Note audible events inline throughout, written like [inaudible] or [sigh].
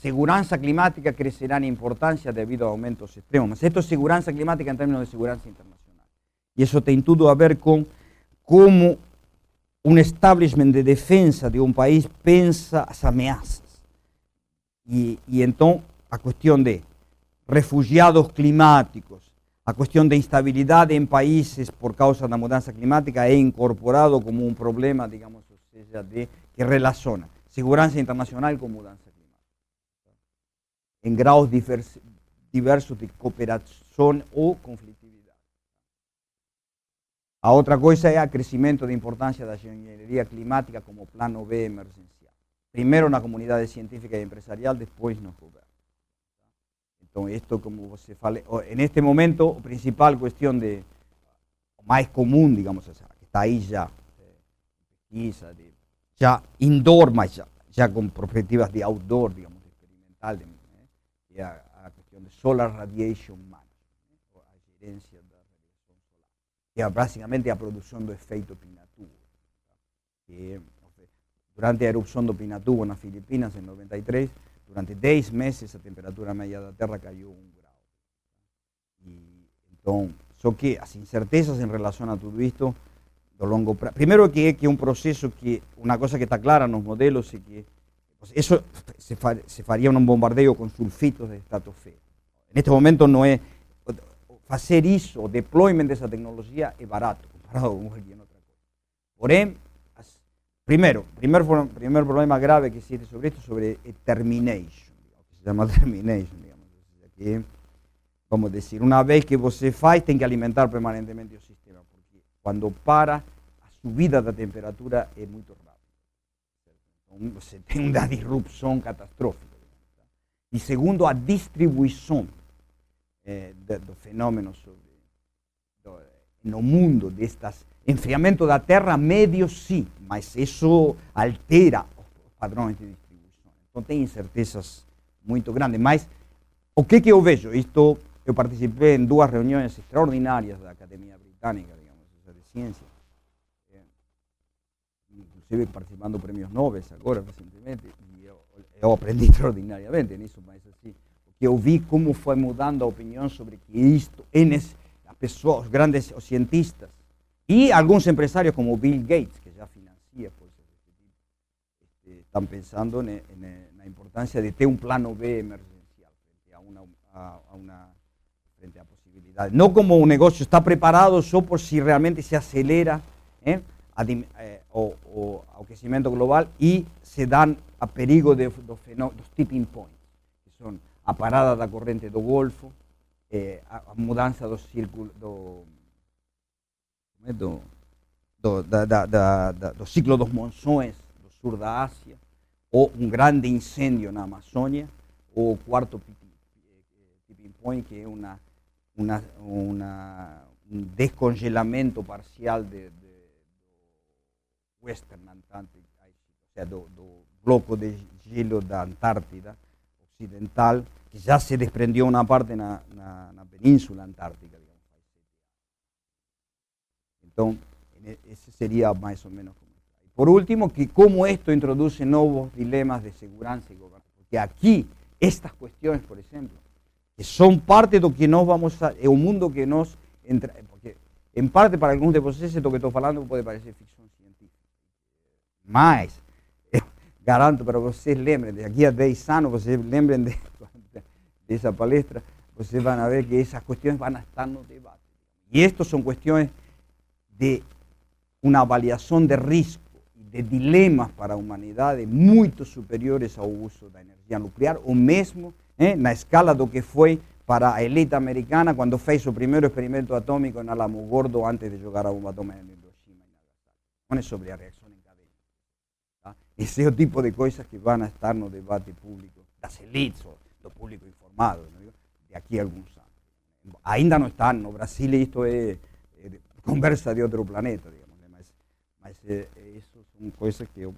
seguridad climática crecerá en importancia debido a aumentos extremos. Esto es seguridad climática en términos de seguridad internacional. Y eso tiene todo a ver con cómo un establishment de defensa de un país pensa las amenazas. Y, y entonces, a cuestión de refugiados climáticos, a cuestión de instabilidad en países por causa de la mudanza climática he incorporado como un problema, digamos, de, que relaciona seguridad internacional con mudanza en grados diversos de cooperación o conflictividad. A cosa es el crecimiento de importancia de la ingeniería climática como plano B emergencial. Primero la comunidad científica y empresarial, después nos gobierna. Entonces, esto, como se fale, en este momento, principal cuestión de, más común, digamos, que está ahí ya, pesquisa, indoor, más ya, con perspectivas de outdoor, digamos, experimental, de, ¿eh? a, la cuestión de solar radiation management, o a gerencia de la radiación solar, que es básicamente a producción de efecto Pinatubo. Que, durante la erupción de Pinatubo en las Filipinas en 93, durante 10 meses a temperatura media de la Tierra cayó un grado. Y entonces, so que las incertezas en relación a todo esto, lo longo primero que es un proceso que, una cosa que está clara en los modelos es que pues, eso se, se faría un bombardeo con sulfitos de estratosfera. En este momento no es, hacer eso, deployment de esa tecnología es barato comparado con cualquier otra cosa. Por ejemplo, Primero, primer, primer problema grave que existe sobre esto, sobre termination, que se llama [laughs] termination, digamos. Vamos a decir, una vez que você faz, tem que alimentar permanentemente el sistema, porque cuando para, a subida la temperatura es muy rápida. Você [laughs] tem una disrupción catastrófica. Y segundo, a distribución eh, do fenómeno sobre, do, no mundo destas enfriamento da Terra médio sim, mas isso altera os padrões de distribuição. Então tem incertezas muito grandes. Mas o que, que eu vejo? Isto, eu participei em duas reuniões extraordinárias da Academia Britânica, digamos, de ciência. Inclusive participando de prêmios Nobel agora recentemente, e eu, [laughs] extraordinariamente nisso, mas assim, porque eu vi como foi mudando a opinião sobre que isto, as pessoas, os grandes cientistas, y algunos empresarios como Bill Gates, que ya financia pues, este, están pensando en, la importancia de tener un plano B emergencial frente a una, a, frente a. No como un negocio está preparado solo por si realmente se acelera ¿eh? Eh o, crecimiento global y se dan a perigo de los tipping points, que son a parada la corriente do Golfo, eh, a, mudanza dos círculos, do, do, da, da, da, do ciclo dos do sur da Ásia, ou um grande incêndio na Amazônia, ou o quarto tipping point, que é uma, uma, uma, um descongelamento parcial de, do Western Antarctic, ou seja, do, do bloco de gelo da Antártida Ocidental, que já se desprendeu uma parte na, na, Península Antártica. Entonces, ese sería más o menos como Por último, que cómo esto introduce nuevos dilemas de seguridad y gobierno. Porque aquí, estas cuestiones, por ejemplo, que son parte de lo que nos vamos a, es un mundo que nos entra, porque en parte para algunos de ustedes esto que estoy hablando puede parecer científica. Más, [laughs] garanto para que ustedes lembren, de aquí a 10 años, ustedes lembren de, [laughs] de esa palestra, ustedes van a ver que esas cuestiones van a estar en los debates. Y estas son cuestiones de una avaliación de riesgo y de dilemas para la humanidad muy superiores al uso de la energía nuclear, o mismo eh, la escala de lo que fue para la élite americana cuando fez su primer experimento atómico en Alamo Gordo antes de jugar a bomba atómica en Hiroshima y Nagasaki. sobre la reacción cadena. Ese tipo de cosas que van a estar en el debate público, las élites o los públicos informados, de aquí a algunos años. Ainda no están, no Brasil esto es conversa de otro planeta, digamos. Mas, eh, eso son cosas que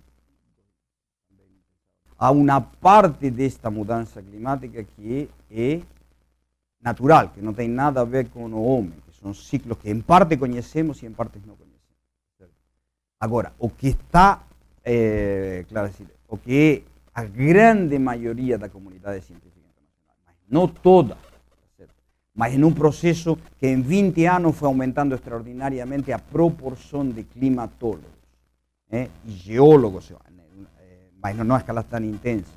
a una parte de esta mudanza climática que es natural, que no tiene nada a ver con el hombre, que son ciclos que en parte conocemos y en parte no conocemos. Ahora, o que está, eh, claro, decir, o que a grande maioria da comunidade científica internacional, mas não toda. Mas em um processo que em 20 anos foi aumentando extraordinariamente a proporção de climatólogos eh, e geólogos, eh, mas não a escala tão intensa,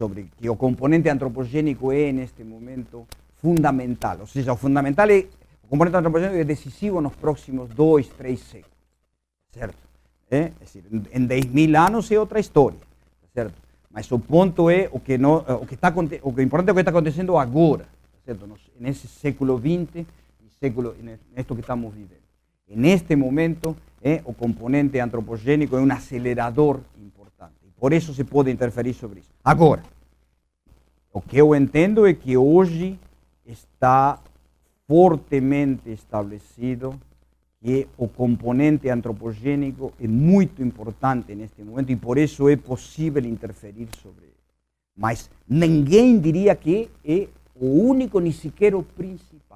sobre que o componente antropogênico é, neste momento, fundamental. Ou seja, o fundamental é, o componente antropogênico é decisivo nos próximos dois, três séculos. Certo? É? Decir, em 10 mil anos é outra história. Mas o ponto é o que, não, o que, está, o que é importante é o que está acontecendo agora. Certo? Nesse século XX e século, nisto que estamos vivendo. Neste momento, é, o componente antropogênico é um acelerador importante. E por isso se pode interferir sobre isso. Agora, o que eu entendo é que hoje está fortemente estabelecido que o componente antropogênico é muito importante neste momento e por isso é possível interferir sobre ele. Mas ninguém diria que é o único, nem sequer o principal.